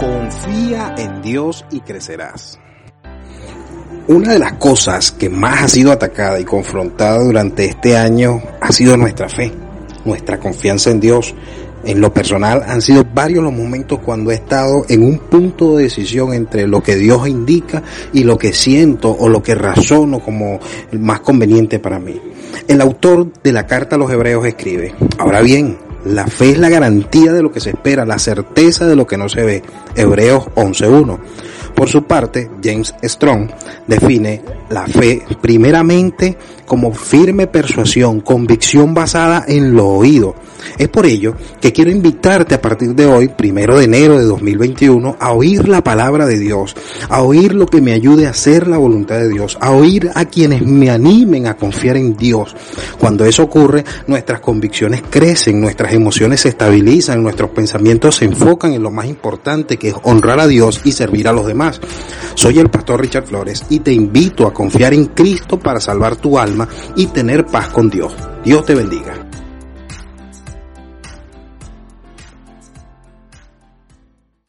Confía en Dios y crecerás. Una de las cosas que más ha sido atacada y confrontada durante este año ha sido nuestra fe, nuestra confianza en Dios. En lo personal han sido varios los momentos cuando he estado en un punto de decisión entre lo que Dios indica y lo que siento o lo que razono como más conveniente para mí. El autor de la carta a los hebreos escribe, ahora bien, la fe es la garantía de lo que se espera, la certeza de lo que no se ve. Hebreos 11.1. Por su parte, James Strong define la fe primeramente como firme persuasión, convicción basada en lo oído. Es por ello que quiero invitarte a partir de hoy, primero de enero de 2021, a oír la palabra de Dios, a oír lo que me ayude a hacer la voluntad de Dios, a oír a quienes me animen a confiar en Dios. Cuando eso ocurre, nuestras convicciones crecen, nuestras emociones se estabilizan, nuestros pensamientos se enfocan en lo más importante que es honrar a Dios y servir a los demás. Soy el pastor Richard Flores y te invito a confiar en Cristo para salvar tu alma y tener paz con Dios. Dios te bendiga.